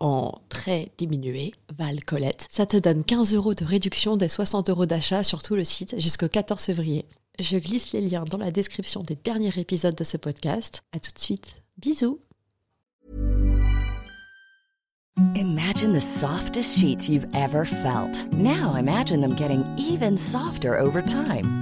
en très diminué, Val Colette. Ça te donne 15 euros de réduction des 60 euros d'achat sur tout le site jusqu'au 14 février. Je glisse les liens dans la description des derniers épisodes de ce podcast. À tout de suite. Bisous. Imagine the softest sheets you've ever felt. Now imagine them getting even softer over time.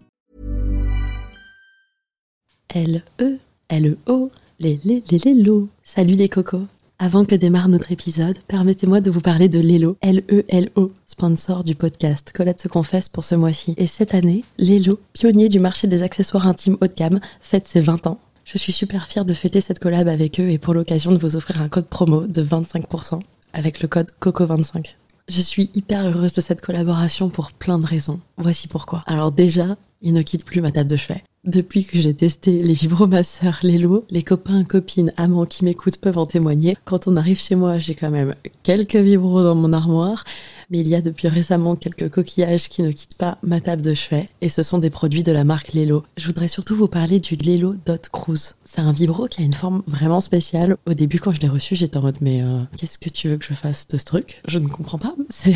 L-E, L-E-O, les les les lélo. Salut les cocos. Avant que démarre notre épisode, permettez-moi de vous parler de Lelo, L-E-L-O, sponsor du podcast Colette se confesse pour ce mois-ci. Et cette année, Lelo, pionnier du marché des accessoires intimes haut de gamme, fête ses 20 ans. Je suis super fière de fêter cette collab avec eux et pour l'occasion de vous offrir un code promo de 25% avec le code COCO25. Je suis hyper heureuse de cette collaboration pour plein de raisons. Voici pourquoi. Alors déjà, il ne quitte plus ma table de chevet. Depuis que j'ai testé les vibromasseurs Lelo, les copains, copines, amants qui m'écoutent peuvent en témoigner. Quand on arrive chez moi, j'ai quand même quelques vibros dans mon armoire, mais il y a depuis récemment quelques coquillages qui ne quittent pas ma table de chevet, et ce sont des produits de la marque Lelo. Je voudrais surtout vous parler du Lelo Dot Cruise. C'est un vibro qui a une forme vraiment spéciale. Au début, quand je l'ai reçu, j'étais en mode mais euh, qu'est-ce que tu veux que je fasse de ce truc? Je ne comprends pas. C'est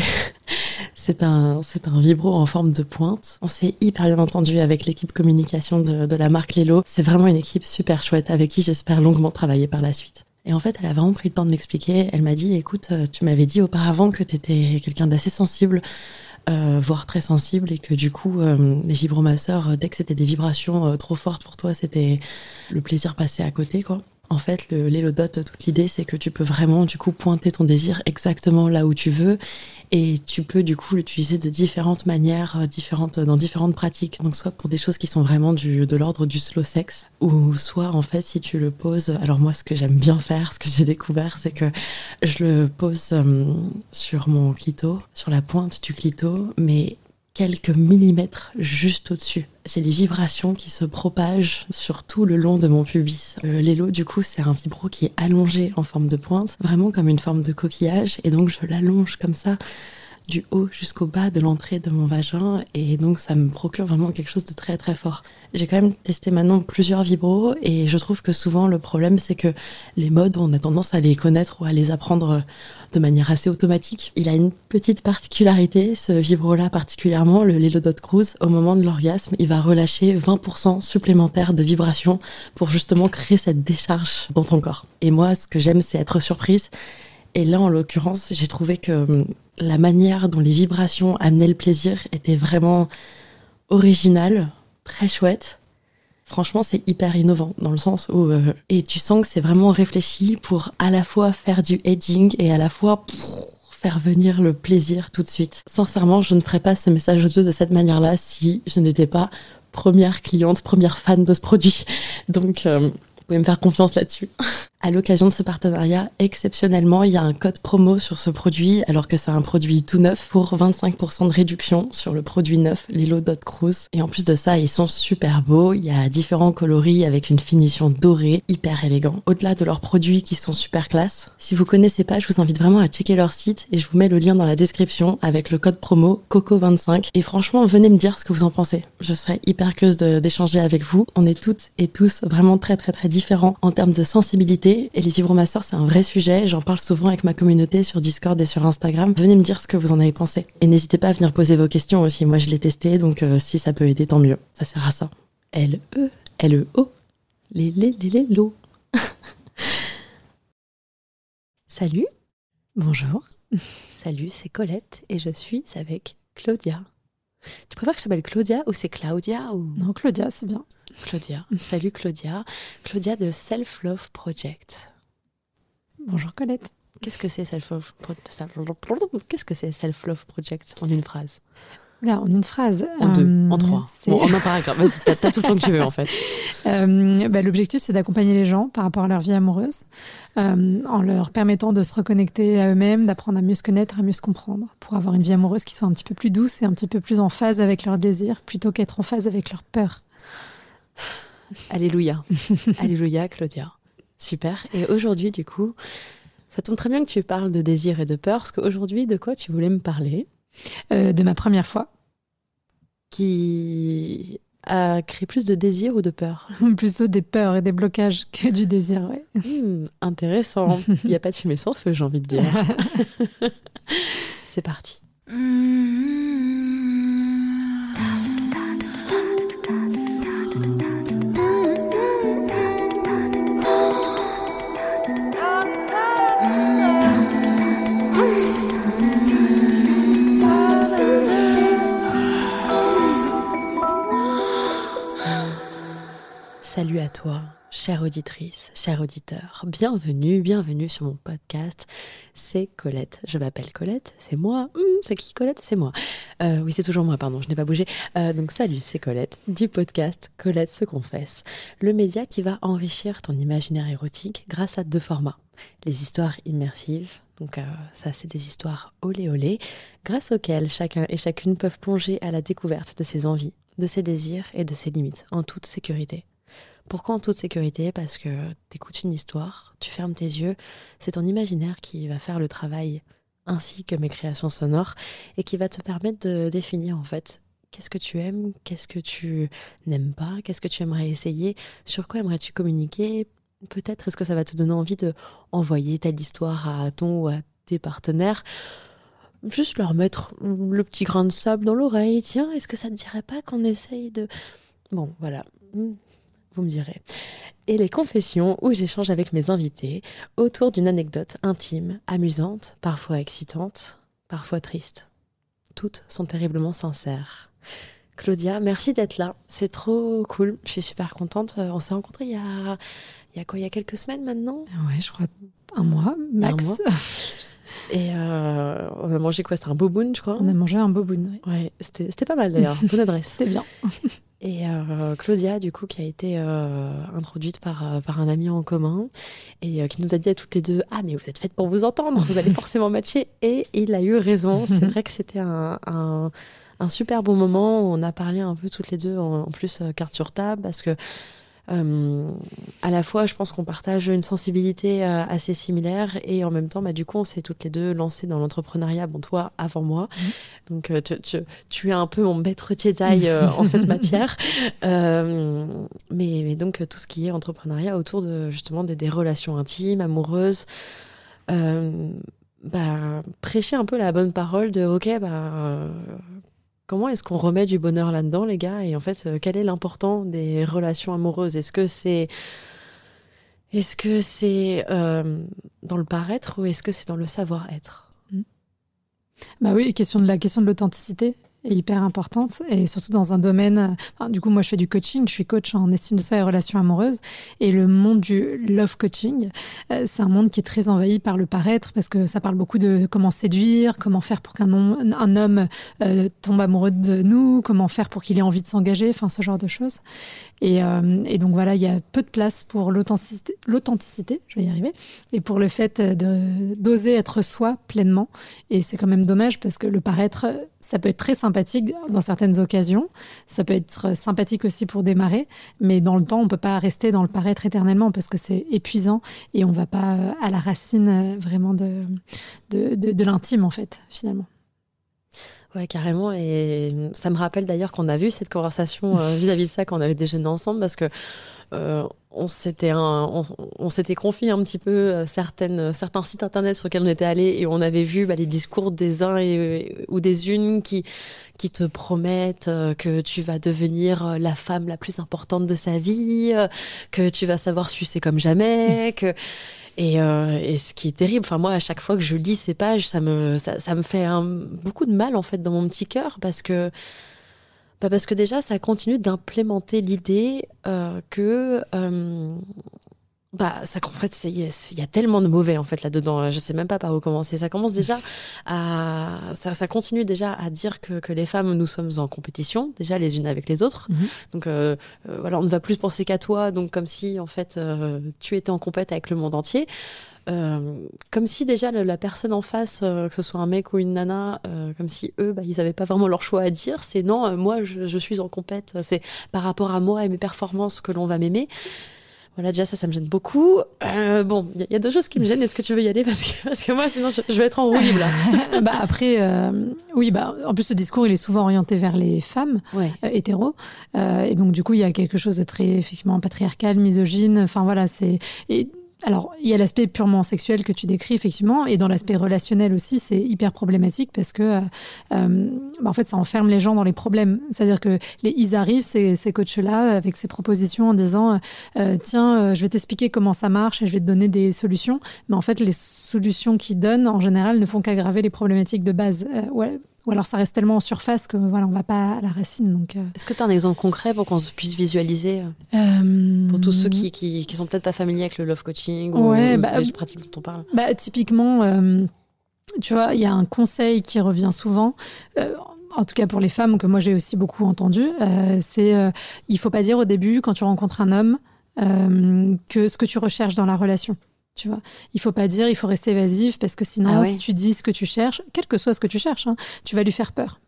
c'est un, c'est un vibro en forme de pointe. On s'est hyper bien entendu avec l'équipe communication de, la marque Lelo. C'est vraiment une équipe super chouette avec qui j'espère longuement travailler par la suite. Et en fait, elle a vraiment pris le temps de m'expliquer. Elle m'a dit, écoute, euh, tu m'avais dit auparavant que tu étais quelqu'un d'assez sensible, euh, voire très sensible, et que du coup, euh, les vibromasseurs, dès que c'était des vibrations trop fortes pour toi, c'était le plaisir passé à côté, quoi. En fait, le l'élodot, toute l'idée, c'est que tu peux vraiment, du coup, pointer ton désir exactement là où tu veux et tu peux, du coup, l'utiliser de différentes manières, euh, différentes, dans différentes pratiques. Donc, soit pour des choses qui sont vraiment de l'ordre du slow sex ou soit, en fait, si tu le poses. Alors, moi, ce que j'aime bien faire, ce que j'ai découvert, c'est que je le pose euh, sur mon clito, sur la pointe du clito, mais quelques millimètres juste au-dessus. J'ai les vibrations qui se propagent sur tout le long de mon pubis. Euh, L'élo, du coup, c'est un vibro qui est allongé en forme de pointe, vraiment comme une forme de coquillage, et donc je l'allonge comme ça du haut jusqu'au bas de l'entrée de mon vagin et donc ça me procure vraiment quelque chose de très très fort. J'ai quand même testé maintenant plusieurs vibros et je trouve que souvent le problème c'est que les modes on a tendance à les connaître ou à les apprendre de manière assez automatique. Il a une petite particularité, ce vibro là particulièrement, le Lelo Dot Cruise, au moment de l'orgasme, il va relâcher 20% supplémentaire de vibrations pour justement créer cette décharge dans ton corps. Et moi ce que j'aime c'est être surprise et là, en l'occurrence, j'ai trouvé que hum, la manière dont les vibrations amenaient le plaisir était vraiment originale, très chouette. Franchement, c'est hyper innovant dans le sens où euh, et tu sens que c'est vraiment réfléchi pour à la fois faire du edging et à la fois pour faire venir le plaisir tout de suite. Sincèrement, je ne ferais pas ce message audio de cette manière-là si je n'étais pas première cliente, première fan de ce produit. Donc, euh, vous pouvez me faire confiance là-dessus. À l'occasion de ce partenariat, exceptionnellement, il y a un code promo sur ce produit, alors que c'est un produit tout neuf, pour 25% de réduction sur le produit neuf, Lelo Dot Cruise. Et en plus de ça, ils sont super beaux. Il y a différents coloris avec une finition dorée, hyper élégant. Au-delà de leurs produits qui sont super classe, si vous connaissez pas, je vous invite vraiment à checker leur site et je vous mets le lien dans la description avec le code promo COCO25. Et franchement, venez me dire ce que vous en pensez. Je serais hyper curieuse d'échanger avec vous. On est toutes et tous vraiment très très très différents en termes de sensibilité et les vibromasseurs, c'est un vrai sujet. J'en parle souvent avec ma communauté sur Discord et sur Instagram. Venez me dire ce que vous en avez pensé. Et n'hésitez pas à venir poser vos questions aussi. Moi, je l'ai testé, donc euh, si ça peut aider, tant mieux. Ça sert à ça. L-E, L-E-O, les, les, les, les, lo. Salut. Bonjour. Salut, c'est Colette et je suis avec Claudia. Tu préfères que je s'appelle Claudia ou c'est Claudia ou... Non, Claudia, c'est bien. Claudia. Salut Claudia. Claudia de Self Love Project. Bonjour Colette. Qu'est-ce que c'est Self Love Qu'est-ce que c'est Self Love Project en une phrase? Là, en une phrase. En deux, en euh, trois. Bon, en un paragraphe. Vas-y, t'as, tout le temps que tu veux en fait. Euh, bah, l'objectif, c'est d'accompagner les gens par rapport à leur vie amoureuse, euh, en leur permettant de se reconnecter à eux-mêmes, d'apprendre à mieux se connaître, à mieux se comprendre, pour avoir une vie amoureuse qui soit un petit peu plus douce et un petit peu plus en phase avec leurs désirs, plutôt qu'être en phase avec leurs peurs. Alléluia. Alléluia, Claudia. Super. Et aujourd'hui, du coup, ça tombe très bien que tu parles de désir et de peur, parce qu'aujourd'hui, de quoi tu voulais me parler? Euh, De ma première fois. Qui a créé plus de désir ou de peur? Plutôt des peurs et des blocages que du désir, oui. Hmm, intéressant. Il n'y a pas de fumée sans feu, j'ai envie de dire. C'est parti. Salut à toi, chère auditrice, cher auditeur. Bienvenue, bienvenue sur mon podcast. C'est Colette. Je m'appelle Colette, c'est moi. Hum, c'est qui Colette? C'est moi. Euh, oui, c'est toujours moi, pardon, je n'ai pas bougé. Euh, donc salut, c'est Colette du podcast Colette se confesse. Le média qui va enrichir ton imaginaire érotique grâce à deux formats. Les histoires immersives, donc euh, ça c'est des histoires olé olé, grâce auxquelles chacun et chacune peuvent plonger à la découverte de ses envies, de ses désirs et de ses limites en toute sécurité. Pourquoi en toute sécurité? Parce que tu écoutes une histoire, tu fermes tes yeux, c'est ton imaginaire qui va faire le travail, ainsi que mes créations sonores, et qui va te permettre de définir en fait qu'est-ce que tu aimes, qu'est-ce que tu n'aimes pas, qu'est-ce que tu aimerais essayer, sur quoi aimerais-tu communiquer? Peut-être est-ce que ça va te donner envie de envoyer telle histoire à ton ou à tes partenaires juste leur mettre le petit grain de sable dans l'oreille. Tiens, est-ce que ça te dirait pas qu'on essaye de... Bon, voilà vous me direz. Et les confessions où j'échange avec mes invités autour d'une anecdote intime, amusante, parfois excitante, parfois triste. Toutes sont terriblement sincères. Claudia, merci d'être là. C'est trop cool. Je suis super contente. Euh, on s'est rencontrés il y a, il y a quoi? Il y a quelques semaines maintenant? Ouais, je crois un mois, max. Un mois. Et euh, on a mangé quoi? C'était un boboon, je crois On a mangé un boboon, oui. Ouais, c'était pas mal d'ailleurs. Bonne adresse. c'était bien. Et euh, Claudia, du coup, qui a été euh, introduite par, par un ami en commun et qui nous a dit à toutes les deux Ah, mais vous êtes faites pour vous entendre, vous allez forcément matcher. Et il a eu raison. C'est vrai que c'était un, un, un, super bon moment. On a parlé un peu toutes les deux, en, en plus, carte sur table, parce que euh, à la fois, je pense qu'on partage une sensibilité euh, assez similaire et en même temps, bah, du coup, on s'est toutes les deux lancées dans l'entrepreneuriat. Bon, toi, avant moi. Mhm. Donc, euh, tu, tu, tu, es un peu mon maître Jedi en cette matière. mais, mais, donc, tout ce qui est entrepreneuriat autour de justement des, des relations intimes, amoureuses. Bah, prêcher un peu la bonne parole de ok bah Comment est-ce qu'on remet du bonheur là-dedans, les gars? Et en fait, euh, quel est l'important des relations amoureuses? Est-ce que c'est est-ce que c'est euh, dans le paraître ou est-ce que c'est dans le savoir-être? Mmh. Bah oui, question de la question de l'authenticité hyper importante et surtout dans un domaine. du coup, moi, je fais du coaching. Je suis coach en estime de soi et relations amoureuses. Et le monde du love coaching, euh, c'est un monde qui est très envahi par le paraître parce que ça parle beaucoup de comment séduire, comment faire pour qu'un un homme euh, tombe amoureux de nous, comment faire pour qu'il ait envie de s'engager, enfin ce genre de choses. Et, euh, et, donc voilà, il y a peu de place pour l'authenticité, je vais y arriver, et pour le fait d'oser être soi pleinement. Et c'est quand même dommage parce que le paraître, ça peut être très sympathique dans certaines occasions, ça peut être sympathique aussi pour démarrer, mais dans le temps, on peut pas rester dans le paraître éternellement parce que c'est épuisant et on va pas à la racine vraiment de, de, de l'intime en fait, finalement. Ouais, carrément. Et ça me rappelle d'ailleurs qu'on a vu cette conversation euh, vis-à-vis de ça quand on avait déjeuné ensemble parce que euh, on s'était on, on s'était confié un petit peu certaines certains sites internet sur lesquels on était allé et on avait vu bah, les discours des uns et, ou des unes qui qui te promettent que tu vas devenir la femme la plus importante de sa vie, que tu vas savoir sucer comme jamais, que et, euh, et, ce qui est terrible, enfin moi à chaque fois que je lis ces pages, ça me fait beaucoup de mal en fait dans mon petit cœur parce que bah parce que déjà ça continue d'implémenter l'idée euh, que euh, bah, ça, en fait, il y, a tellement de mauvais en fait là-dedans. Je sais même pas par où commencer. Ça commence déjà à, ça, ça continue déjà à dire que, que, les femmes, nous sommes en compétition déjà les unes avec les autres. Mhm. Donc euh, euh, voilà, on ne va plus penser qu'à toi. Donc comme si en fait euh, tu étais en compète avec le monde entier. Euh, comme si déjà la, personne en face, que ce soit un mec ou une nana, comme si eux, bah, ils n'avaient pas vraiment leur choix à dire. C'est non, moi je, je, suis en compète. C'est par rapport à moi et mes performances que l'on va m'aimer. Voilà, déjà, ça, ça me gêne beaucoup. Euh, bon, il y, a deux choses qui me gênent. Est-ce que tu veux y aller? Parce que, parce que moi, sinon, je, vais être en roue là. bah, après, euh, oui, bah, en plus, ce discours, il est souvent orienté vers les femmes ouais. euh, hétéros. Euh, et donc, du coup, il y a quelque chose de très, effectivement, patriarcal, misogyne. Enfin, voilà, c'est. Et alors, il y a l'aspect purement sexuel que tu décris, effectivement, et dans l'aspect relationnel aussi, c'est hyper problématique parce que, euh, euh, bah, en fait, ça enferme les gens dans les problèmes. C'est-à-dire que les, ils arrivent, ces, ces coachs-là, avec ces propositions en disant, euh, tiens, je vais t'expliquer comment ça marche et je vais te donner des solutions. Mais en fait, les solutions qu'ils donnent, en général, ne font qu'aggraver les problématiques de base. Ou alors ça reste tellement en surface que voilà, on va pas à la racine. Donc, euh. Est-ce que tu as un exemple concret pour qu'on puisse visualiser euh, Pour tous ceux qui, qui, qui sont peut-être pas familiers avec le love coaching ou, bah, les pratiques dont on parle? bah, Typiquement, euh, tu vois, il y a un conseil qui revient souvent en tout cas pour les femmes, que moi j'ai aussi beaucoup entendu, c'est euh, il faut pas dire au début, quand tu rencontres un homme, que ce que tu recherches dans la relation. Tu vois, il faut pas dire, il faut rester évasif parce que sinon, ah si tu dis ce que tu cherches, quel que soit ce que tu cherches, hein, tu vas lui faire peur.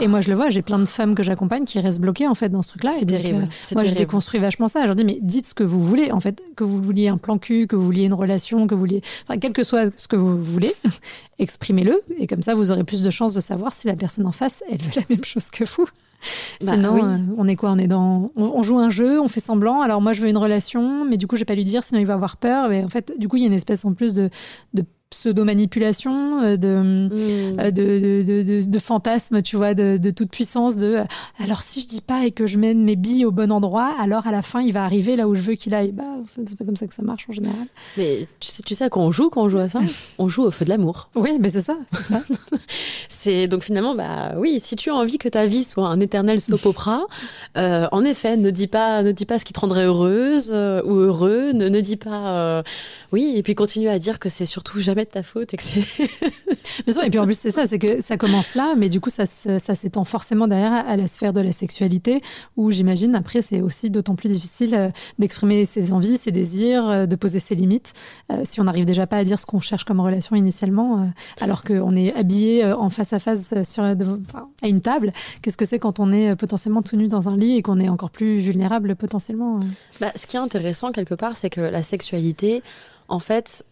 Et moi, je le vois, j'ai plein de femmes que j'accompagne qui restent bloquées en fait dans ce truc-là. C'est terrible. Euh, moi, je déconstruis vachement ça. Je leur dis, mais dites ce que vous voulez, en fait, que vous vouliez un plan cul, que vous vouliez une relation, que vous vouliez, enfin, quel que soit ce que vous voulez, exprimez-le. Et comme ça, vous aurez plus de chances de savoir si la personne en face, elle veut la même chose que vous. Bah sinon, euh, on est quoi? On est dans, on, joue un jeu, on fait semblant. Alors moi, je veux une relation, mais du coup, je vais pas lui dire, sinon il va avoir peur. Et en fait, du coup, il y a une espèce en plus de, de pseudo-manipulation, euh, de, de, de, de, fantasme, tu vois, de, toute puissance. De alors si je dis pas et que je mène mes billes au bon endroit, alors à la fin il va arriver là où je veux qu'il aille. Bah, c'est pas comme ça que ça marche en général. Mais tu sais, tu sais quoi on joue quand on joue à ça? On joue au feu de l'amour. Oui, mais c'est ça, c'est ça. c'est donc finalement, bah oui, si tu as envie que ta vie soit un éternel soap opera, euh, en effet, ne dis pas, ne dis pas ce qui te rendrait heureuse ou heureux, ne, ne dis pas, oui, et puis continue à dire que c'est surtout jamais de ta faute. Et, et puis en plus, c'est ça, c'est que ça commence là, mais du coup, ça, ça s'étend forcément derrière à la sphère de la sexualité, où j'imagine, après, c'est aussi d'autant plus difficile euh, d'exprimer ses envies, ses désirs, euh, de poser ses limites. Euh, si on n'arrive déjà pas à dire ce qu'on cherche comme relation initialement, alors qu'on est habillé en face à face sur, à une table, qu'est-ce que c'est quand on est potentiellement tout nu dans un lit et qu'on est encore plus vulnérable potentiellement bah, Ce qui est intéressant quelque part, c'est que la sexualité, en fait,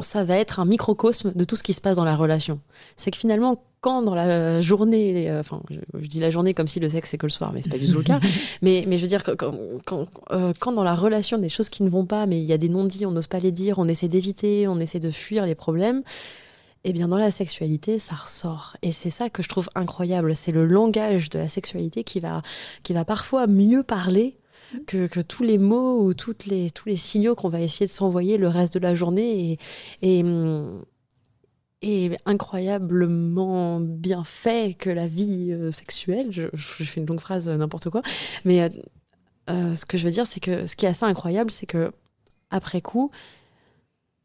ça va être un microcosme de tout ce qui se passe dans la relation. C'est que finalement, quand dans la journée, euh, enfin, je, dis la journée comme si le sexe c'est que le soir, mais c'est pas du tout le cas. Mais, mais je veux dire, quand, quand, euh, quand, dans la relation, des choses qui ne vont pas, mais il y a des non-dits, on n'ose pas les dire, on essaie d'éviter, on essaie de fuir les problèmes. Eh bien, dans la sexualité, ça ressort. Et c'est ça que je trouve incroyable. C'est le langage de la sexualité qui va, qui va parfois mieux parler que, tous les mots ou les, tous les signaux qu'on va essayer de s'envoyer le reste de la journée et, et, incroyablement bien fait que la vie euh, sexuelle. Je, fais une longue phrase, euh, n'importe quoi. Mais euh, ce que je veux dire, c'est que ce qui est assez incroyable, c'est que après coup,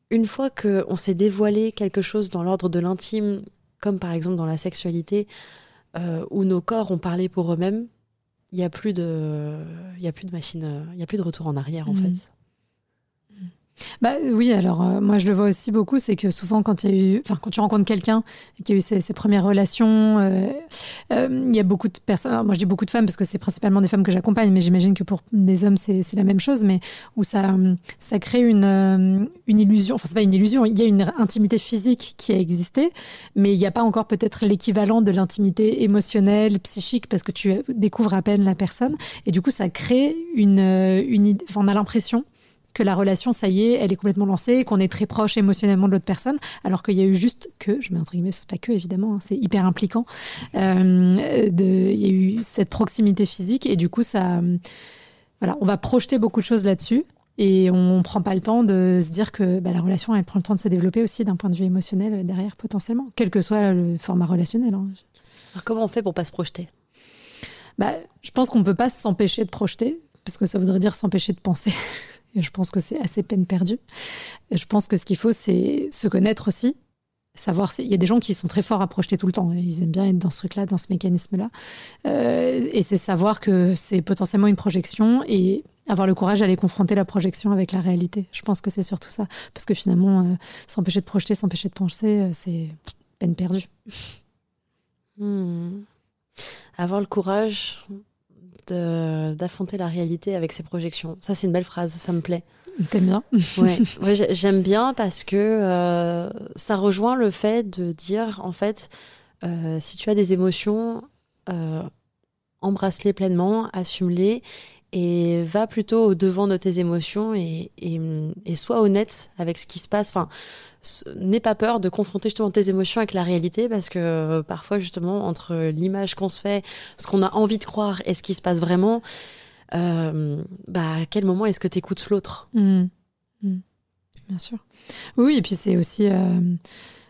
une fois qu'on s'est dévoilé quelque chose dans l'ordre de l'intime, comme par exemple dans la sexualité, où nos corps ont parlé pour eux-mêmes, il n'y a plus de, il y a plus de machine, il y a plus de retour en arrière en mmh. fait. Bah oui, alors euh, moi je le vois aussi beaucoup, c'est que souvent quand il y a eu, quand tu rencontres quelqu'un qui a eu ses, premières relations, euh, euh, il y a beaucoup de personnes. moi je dis beaucoup de femmes parce que c'est principalement des femmes que j'accompagne, mais j'imagine que pour des hommes c'est la même chose, mais où ça ça crée une une illusion. Enfin c'est pas une illusion, il y a une intimité physique qui a existé, mais il n'y a pas encore peut-être l'équivalent de l'intimité émotionnelle, psychique, parce que tu découvres à peine la personne, et du coup ça crée une une, on a l'impression que la relation, ça y est, elle est complètement lancée, qu'on est très proche émotionnellement de l'autre personne, alors qu'il y a eu juste que, je mets entre guillemets, c'est pas que évidemment, hein, c'est hyper impliquant, euh, de, il y a eu cette proximité physique et du coup ça, voilà, on va projeter beaucoup de choses là-dessus et on prend pas le temps de se dire que bah, la relation, elle prend le temps de se développer aussi d'un point de vue émotionnel derrière potentiellement, quel que soit le format relationnel. Hein. Alors comment on fait pour pas se projeter? Bah, je pense qu'on peut pas s'empêcher de projeter parce que ça voudrait dire s'empêcher de penser. Et je pense que c'est assez peine perdue. Je pense que ce qu'il faut, c'est se connaître aussi. Savoir s'il y a des gens qui sont très forts à projeter tout le temps. Ils aiment bien être dans ce truc-là, dans ce mécanisme-là. Euh, et c'est savoir que c'est potentiellement une projection et avoir le courage d'aller confronter la projection avec la réalité. Je pense que c'est surtout ça. Parce que finalement, euh, s'empêcher de projeter, s'empêcher de penser, euh, c'est peine perdue. Hmm. Avoir le courage d'affronter la réalité avec ses projections. Ça, c'est une belle phrase, ça me plaît. T'aimes bien Ouais, j'aime bien parce que euh, ça rejoint le fait de dire, en fait, euh, si tu as des émotions, euh, embrasse-les pleinement, assume-les et va plutôt au devant de tes émotions et, et, et sois honnête avec ce qui se passe. Enfin, n'aie pas peur de confronter justement tes émotions avec la réalité parce que euh, parfois justement entre l'image qu'on se fait, ce qu'on a envie de croire et ce qui se passe vraiment, euh, bah à quel moment est-ce que tu écoutes l'autre? Mmh. Mmh. Bien sûr. Oui, et puis c'est aussi... Euh,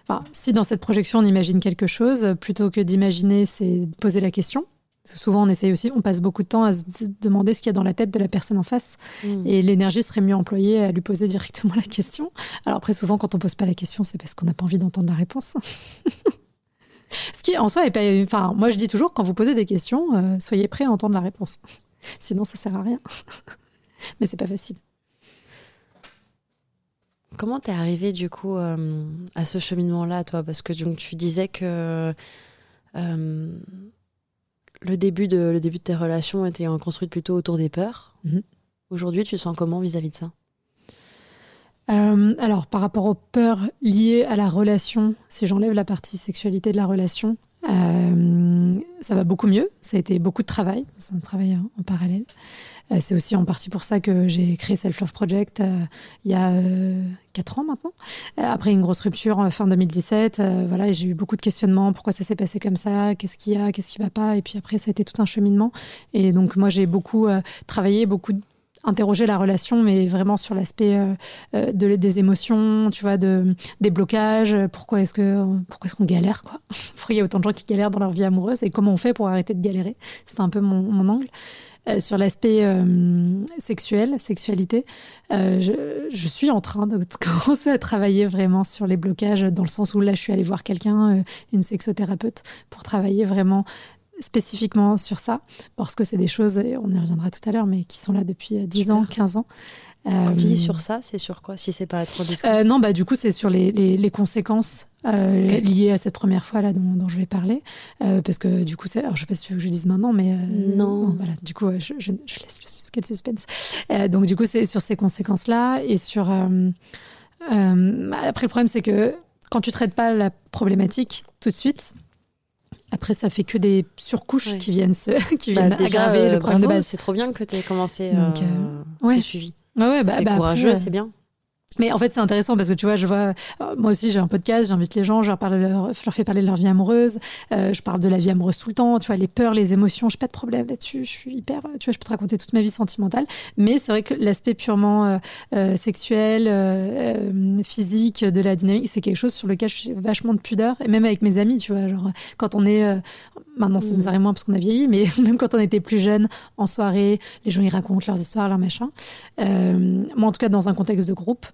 enfin, si dans cette projection on imagine quelque chose, plutôt que d'imaginer, c'est poser la question. Parce que souvent, on essaye aussi, on passe beaucoup de temps à se demander ce qu'il y a dans la tête de la personne en face. Hmm. Et l'énergie serait mieux employée à lui poser directement la question. Alors après, souvent, quand on pose pas la question, c'est parce qu'on n'a pas envie d'entendre la réponse. ce qui, en soi, est pas. Enfin, moi, je dis toujours, quand vous posez des questions, euh, soyez prêts à entendre la réponse. Sinon, ça sert à rien. Mais c'est pas facile. Comment t'es arrivé du coup euh, à ce cheminement-là, toi? Parce que donc, tu disais que euh, le début de, le début de tes relations était construit plutôt autour des peurs. Mhm. Aujourd'hui, tu sens comment vis-à-vis de ça? Euh, alors, par rapport aux peurs liées à la relation, si j'enlève la partie sexualité de la relation, euh, ça va beaucoup mieux. Ça a été beaucoup de travail. C'est un travail en parallèle. Euh, c'est aussi en partie pour ça que j'ai créé Self Love Project euh, il y a euh, quatre ans maintenant. après une grosse rupture fin 2017, voilà, j'ai eu beaucoup de questionnements. Pourquoi ça s'est passé comme ça? Qu'est-ce qu'il y a? Qu'est-ce qui va pas? Et puis après, ça a été tout un cheminement. Et donc moi, j'ai beaucoup travaillé, beaucoup interrogé la relation, mais vraiment sur l'aspect de, des émotions, tu vois, de, des blocages. Pourquoi est-ce que est-ce qu'on galère il y a autant de gens qui galèrent dans leur vie amoureuse? Et comment on fait pour arrêter de galérer? C'est un peu mon angle. Euh, sur l'aspect euh, sexuel, sexualité, euh, je, suis en train de commencer à travailler vraiment sur les blocages, dans le sens où là, je suis allée voir quelqu'un, une sexothérapeute, pour travailler vraiment spécifiquement sur ça, parce que c'est des choses, on y reviendra tout à l'heure, mais qui sont là depuis 10 ans, 15 ans. Quand tu dis sur ça, c'est sur quoi? Si c'est pas trop discret. non, bah du coup, c'est sur les, les conséquences euh, lié à cette première fois là dont, je vais parler euh, parce que du coup c'est alors je sais pas si tu veux que je dise maintenant mais euh, non. voilà du coup je, je, laisse le, suspense donc du coup c'est sur ces conséquences là et sur après le problème c'est que quand tu traites pas la problématique tout de suite après, ça fait que des surcouches qui viennent, se, qui bah, viennent aggraver le problème de base. C'est trop bien que tu aies commencé Donc, ce suivi. Ouais, bah, c'est bah, courageux, c'est bien. Mais en fait, c'est intéressant parce que tu vois, je vois, euh, moi aussi, j'ai un podcast, j'invite les gens, je leur, parle leur, leur fais parler de leur vie amoureuse, euh, je parle de la vie amoureuse tout le temps, tu vois, les peurs, les émotions, j'ai pas de problème là-dessus, je suis hyper, tu vois, je peux te raconter toute ma vie sentimentale. Mais c'est vrai que l'aspect purement euh, sexuel, physique de la dynamique, c'est quelque chose sur lequel je suis vachement de pudeur, et même avec mes amis, tu vois, genre, quand on est, maintenant, ça nous mm. arrive moins parce qu'on a vieilli, mais même quand on était plus jeune, en soirée, les gens, ils racontent leurs histoires, leurs machins. moi, en tout cas, dans un contexte de groupe,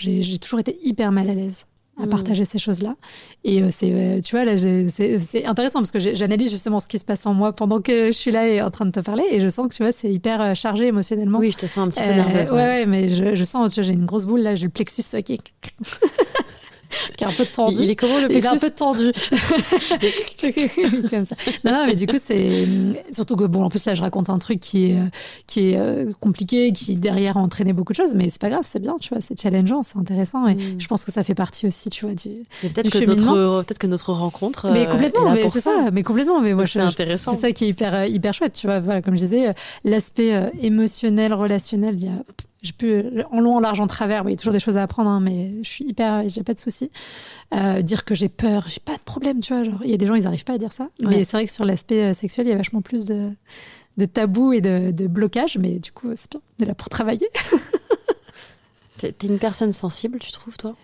j'ai toujours été hyper mal à l'aise à Mm. partager ces choses-là. Et euh, c'est, euh, tu vois, là, c'est c'est intéressant parce que j'analyse justement ce qui se passe en moi pendant que je suis là et en train de te parler. Et je sens que, tu vois, c'est hyper euh, chargé émotionnellement. Oui, je te sens un petit peu Euh, nerveuse. ouais, ouais. ouais, mais je, je sens, tu vois, j'ai une grosse boule là, j'ai le plexus euh, qui qui est un peu tendu. Il, est comment le Il est un plexus peu tendu. Comme ça. Non, non, mais du coup, c'est. Surtout que, bon, en plus, là, je raconte un truc qui est, qui est euh, compliqué, qui derrière a entraîné beaucoup de choses, mais c'est pas grave, c'est bien, tu vois, c'est challengeant, c'est intéressant. Et Mm. je pense que ça fait partie aussi, tu vois, du. Peut-être que, notre, peut-être que notre rencontre. Mais euh, complètement, mais c'est ça. mais complètement. Mais moi, c'est intéressant. C'est ça qui est hyper, euh, hyper chouette, tu vois. Voilà, comme je disais, l'aspect émotionnel, relationnel, il y a. J'ai pu, en long, en large, en travers, oui, il y a toujours des choses à apprendre, hein, mais je suis hyper, j'ai pas de soucis. Euh, dire que j'ai peur, j'ai pas de problème, tu vois. Genre, il y a des gens, ils arrivent pas à dire ça. Mais c'est vrai que sur l'aspect euh, sexuel, il y a vachement plus de, de tabous et de, de blocages, mais du coup, c'est bien. On est là pour travailler. T'es une personne sensible, tu trouves, toi?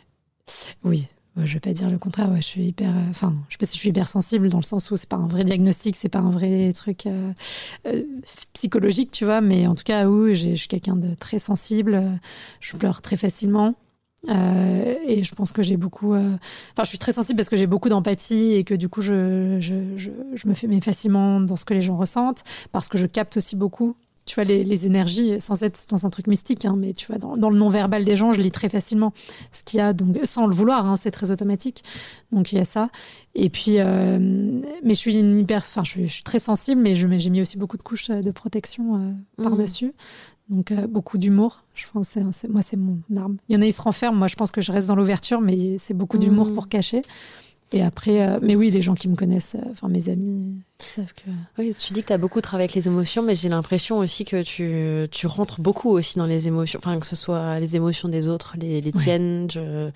Oui, je vais pas dire le contraire. Je suis hyper. euh, Enfin, je sais pas si je suis hyper sensible dans le sens où c'est pas un vrai diagnostic, c'est pas un vrai truc euh, euh, psychologique, tu vois. Mais en tout cas, oui, je suis quelqu'un de très sensible. Je pleure très facilement. et je pense que j'ai beaucoup. Enfin, je suis très sensible parce que j'ai beaucoup d'empathie et que du coup, je, je me fais mais facilement dans ce que les gens ressentent parce que je capte aussi beaucoup. Tu vois, les, les énergies, sans être dans un truc mystique, hein, mais tu vois, dans, dans le non-verbal des gens, je lis très facilement ce qu'il y a, donc sans le vouloir, hein, c'est très automatique. Donc il y a ça. Et puis, euh, mais je suis une hyper, enfin, je suis, je suis très sensible, mais j'ai mis aussi beaucoup de couches euh, de protection euh, par-dessus. Donc euh, beaucoup d'humour. Je pense, c'est- moi, c'est mon arme. Il y en a, ils se renferment. Moi, je pense que je reste dans l'ouverture, mais c'est beaucoup d'humour Mhm. pour cacher. Et après, euh, mais oui, les gens qui me connaissent, euh, enfin mes amis, ils savent que. Oui, tu dis que tu as beaucoup travaillé avec les émotions, mais j'ai l'impression aussi que tu, tu rentres beaucoup aussi dans les émotions, enfin que ce soit les émotions des autres, les, les Ouais. tiennes. Je,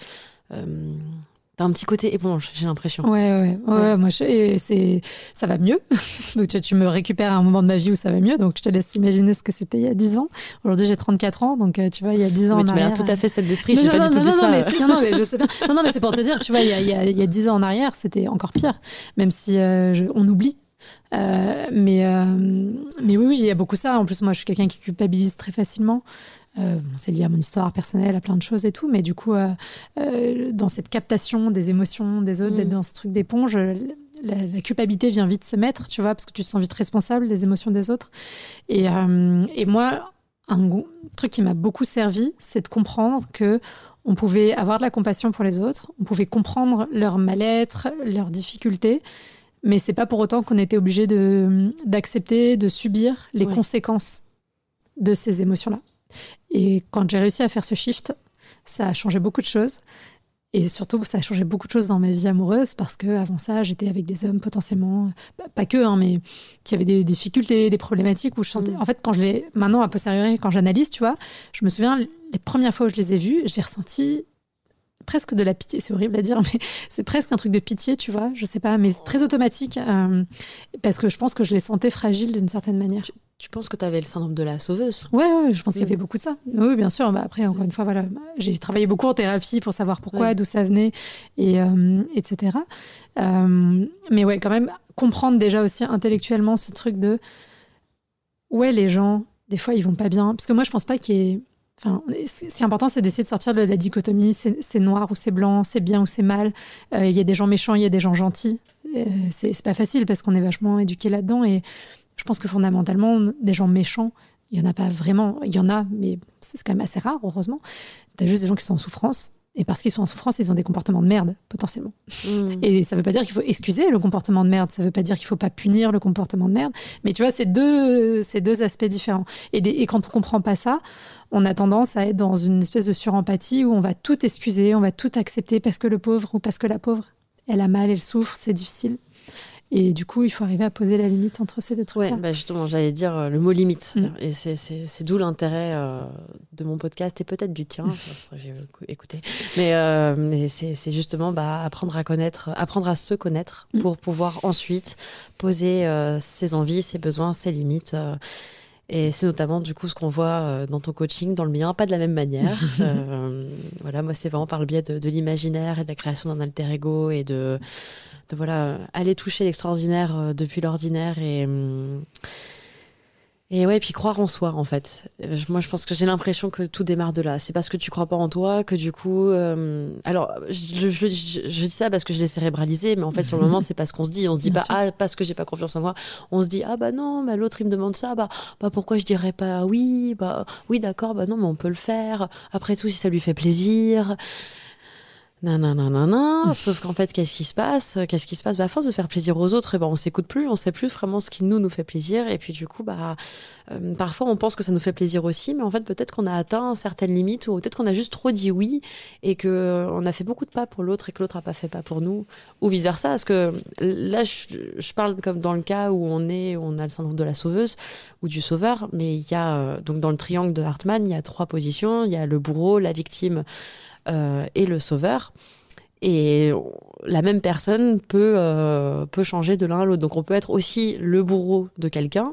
euh, T'as un petit côté éponge, j'ai l'impression. Ouais, ouais, ouais. Ouais. moi, c'est, ça va mieux. donc, tu, tu me récupères à un moment de ma vie où ça va mieux. Donc, je te laisse imaginer ce que c'était il y a 10 ans. Aujourd'hui, j'ai 34 ans. Donc, euh, tu vois, il y a 10 ans Mais en tu m'as l'air arrière. tout à fait celle d'esprit, Non, j'ai non, pas non, du tout non, dit non, ça. mais non, non, mais je sais bien. Non, non, mais c'est pour te dire, tu vois, il y a, il y a- il y a 10 ans en arrière, c'était encore pire. Même si euh, je- on oublie. Euh, mais, euh, mais oui, oui, il y a beaucoup ça. En plus, moi, je suis quelqu'un qui culpabilise très facilement. Euh, bon, c'est lié à mon histoire personnelle, à plein de choses et tout. Mais du coup, euh, euh, dans cette captation des émotions des autres, Mm. d'être dans ce truc d'éponge, la, la culpabilité vient vite se mettre, tu vois, parce que tu te sens vite responsable des émotions des autres. Et, et moi, un truc qui m'a beaucoup servi, c'est de comprendre que on pouvait avoir de la compassion pour les autres, on pouvait comprendre leur mal-être, leurs difficultés, mais c'est pas pour autant qu'on était obligé de d'accepter, de subir les Ouais. conséquences de ces émotions-là. Et quand j'ai réussi à faire ce shift, ça a changé beaucoup de choses. Et surtout, ça a changé beaucoup de choses dans ma vie amoureuse parce que avant ça, j'étais avec des hommes potentiellement, bah, pas que, hein, mais qui avaient des difficultés, des problématiques où je sentais. Mm. En fait, quand je les, maintenant, un peu sérieux, quand j'analyse, tu vois, je me souviens, les premières fois où je les ai vus, j'ai ressenti presque de la pitié. C'est horrible à dire, mais c'est presque un truc de pitié, tu vois. Je sais pas, mais c'est très automatique euh, parce que je pense que je les sentais fragiles d'une certaine manière. Tu penses que tu avais le syndrome de la sauveuse? Ouais, ouais, je pense qu'il y avait beaucoup de ça. Oui, bien sûr. Bah, après, encore une fois, voilà, j'ai travaillé beaucoup en thérapie pour savoir pourquoi, Ouais. d'où ça venait, et euh, etc. Euh, mais ouais, quand même, comprendre déjà aussi intellectuellement ce truc de ouais, les gens, des fois, ils vont pas bien. Parce que moi, je pense pas qu'il y ait. Enfin, ce qui est important, c'est d'essayer de sortir de la dichotomie c'est noir ou c'est blanc, c'est bien ou c'est mal. Euh, Il y a des gens méchants, il y a des gens gentils. C'est pas facile parce qu'on est vachement éduqué là-dedans. Et je pense que fondamentalement, des gens méchants, il y en a pas vraiment. Il y en a, mais c'est quand même assez rare, heureusement. T'as juste des gens qui sont en souffrance. Et parce qu'ils sont en souffrance, ils ont des comportements de merde, potentiellement. Mm. Et ça veut pas dire qu'il faut excuser le comportement de merde, ça veut pas dire qu'il faut pas punir le comportement de merde, mais tu vois, c'est deux, c'est deux aspects différents. Et, des- et quand on comprend pas ça, on a tendance à être dans une espèce de surempathie où on va tout excuser, on va tout accepter parce que le pauvre ou parce que la pauvre, elle a mal, elle souffre, c'est difficile. Et du coup, il faut arriver à poser la limite entre ces deux Ouais, trucs-là. bah justement, j'allais dire euh, le mot limite. Mm. Et c'est- d'où l'intérêt euh, de mon podcast et peut-être du tien. J'ai écou- écouté. Mais, euh, mais c'est c'est justement bah, apprendre à connaître, apprendre à se connaître Mm. pour pouvoir ensuite poser euh, ses envies, ses besoins, ses limites. Euh, et c'est notamment du coup ce qu'on voit euh, dans ton coaching, dans le mien, pas de la même manière. Euh, voilà, moi c'est vraiment par le biais de, de l'imaginaire et de la création d'un alter ego et de, de voilà aller toucher l'extraordinaire euh, depuis l'ordinaire et hum, Et ouais, puis croire en soi, en fait. Moi, je pense que j'ai l'impression que tout démarre de là. C'est parce que tu crois pas en toi que du coup. euh, Alors, je, je- je- je dis ça parce que je l'ai cérébralisé, mais en fait, sur le moment, c'est pas ce qu'on se dit. On se dit Bien pas, sûr. ah, parce que j'ai pas confiance en moi. On se dit, ah bah non, bah, l'autre, il me demande ça, bah, bah pourquoi je dirais pas oui Bah oui, d'accord, bah non, mais on peut le faire. Après tout, si ça lui fait plaisir. Non, non, non, non, non. Sauf qu'en fait, qu'est-ce qui se passe? Qu'est-ce qui se passe? Bah, À force de faire plaisir aux autres, eh ben, on s'écoute plus, on sait plus vraiment ce qui nous nous fait plaisir. Et puis du coup, bah, euh, parfois on pense que ça nous fait plaisir aussi, mais en fait peut-être qu'on a atteint certaines limites ou peut-être qu'on a juste trop dit oui et que euh, on a fait beaucoup de pas pour l'autre et que l'autre a pas fait pas pour nous ou vice versa. Parce que là, je, je parle comme dans le cas où on est, on a le syndrome de la sauveuse ou du sauveur, mais il y a euh, donc dans le triangle de Hartmann, il y a trois positions. Il y a le bourreau, la victime et le sauveur. Et la même personne peut, euh, peut changer de l'un à l'autre. Donc on peut être aussi le bourreau de quelqu'un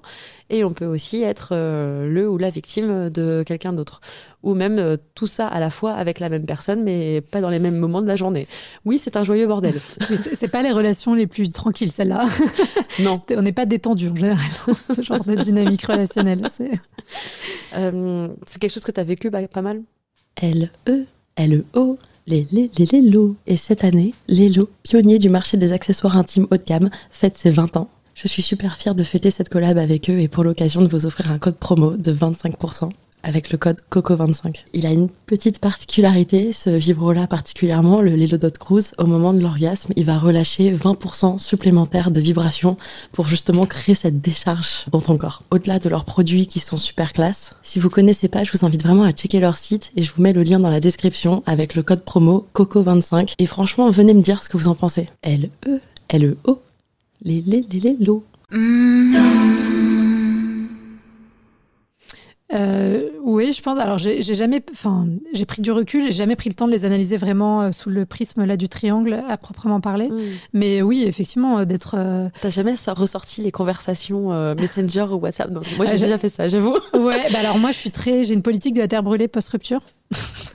et on peut aussi être euh, le ou la victime de quelqu'un d'autre. Ou même euh, tout ça à la fois avec la même personne, mais pas dans les mêmes moments de la journée. Oui, c'est un joyeux bordel. C'est pas les relations les plus tranquilles, celle-là. non. On n'est pas détendu en général dans ce genre de dynamique relationnelle. C'est- Euh, c'est quelque chose que tu as vécu bah, pas mal? L-E, L-E-O, les, les, les, lots. Et cette année, Lelo, pionnier du marché des accessoires intimes haut de gamme, fête ses 20 ans. Je suis super fière de fêter cette collab avec eux et pour l'occasion de vous offrir un code promo de 25% avec le code COCO25. Il a une petite particularité, ce vibro-là particulièrement, le Lelo Dot Cruise, au moment de l'orgasme, il va relâcher 20% supplémentaire de vibrations pour justement créer cette décharge dans ton corps. Au-delà de leurs produits qui sont super classe, si vous connaissez pas, je vous invite vraiment à checker leur site et je vous mets le lien dans la description avec le code promo COCO25 et franchement, venez me dire ce que vous en pensez. L-E, L-E-O, les, les, les, les, lots. Euh, oui, je pense. Alors, j'ai jamais, enfin, j'ai pris du recul, j'ai jamais pris le temps de les analyser vraiment euh, sous le prisme là du triangle à proprement parler. Mais oui, effectivement, euh, d'être. euh, T'as jamais so- ressorti les conversations euh, Messenger ou WhatsApp? Moi, Ah, j'ai j'ai- déjà fait ça, j'avoue. Ouais, bah alors moi, je suis très, j'ai une politique de la terre brûlée post-rupture.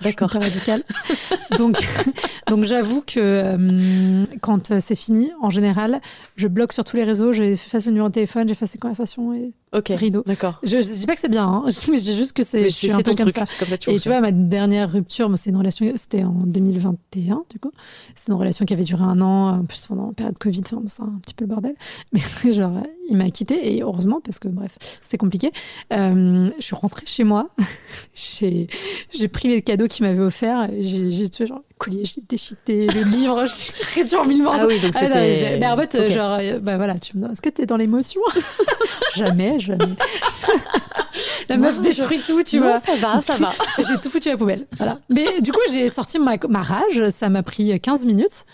D'accord. radical. donc, donc j'avoue que euh, quand euh, c'est fini, en général, je bloque sur tous les réseaux, j'efface le numéro de téléphone, j'efface les conversations et Ok. rideau. D'accord. Je, je dis pas que c'est bien, hein, mais je dis juste que c'est, je suis un peu comme truc. ça. c'est Comme ça que tu Et tu vois, ma dernière rupture, moi, c'est une relation, c'était en 2021, du coup. C'est une relation qui avait duré un an, en plus pendant la période Covid, enfin, c'est un petit peu le bordel. Mais genre, il m'a quitté, et heureusement, parce que bref, c'était compliqué. Euh, je suis rentrée chez moi, j'ai, j'ai pris les cadeaux qu'il m'avait offerts, j'ai, j'ai tué genre le collier, je l'ai déchiqueté, le livre, je l'ai réduit en mille morceaux. Ah oui, donc Ah, c'était. mais en fait, euh, genre, bah voilà, tu me demandes, est-ce que t'es dans l'émotion? Jamais, jamais. La meuf Non, détruit tout, tu Non, vois. ça va, ça va. J'ai tout foutu à la poubelle. Voilà. Mais du coup, j'ai sorti ma, ma rage. Ça m'a pris 15 minutes.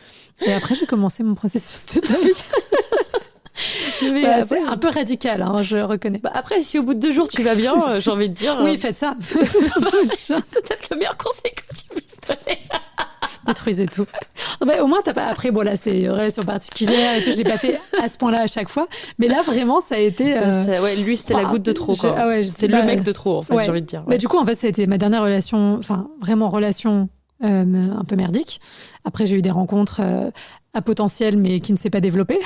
Et après, j'ai commencé mon processus de deuil. Mais Bah, après, c'est un peu radical, hein, je reconnais. bah, après, si au bout de deux jours tu vas bien, euh, j'ai envie de dire. Oui, euh, faites ça. c'est peut-être le meilleur conseil que tu puisses donner. Détruisez tout. Non, mais au moins, t'as pas. Après, bon, là, c'est une relation particulière et tout. Je l'ai pas fait à ce point-là à chaque fois. Mais là, vraiment, ça a été. euh, Bah, c'est- ouais, lui, c'était la goutte de trop. je- ah ouais, c'est le mec euh, de trop, en fait, j'ai envie de dire. Bah, du coup, en fait, ça a été ma dernière relation, enfin, vraiment relation euh, un peu merdique. Après, j'ai eu des rencontres euh, à potentiel, mais qui ne s'est pas développée.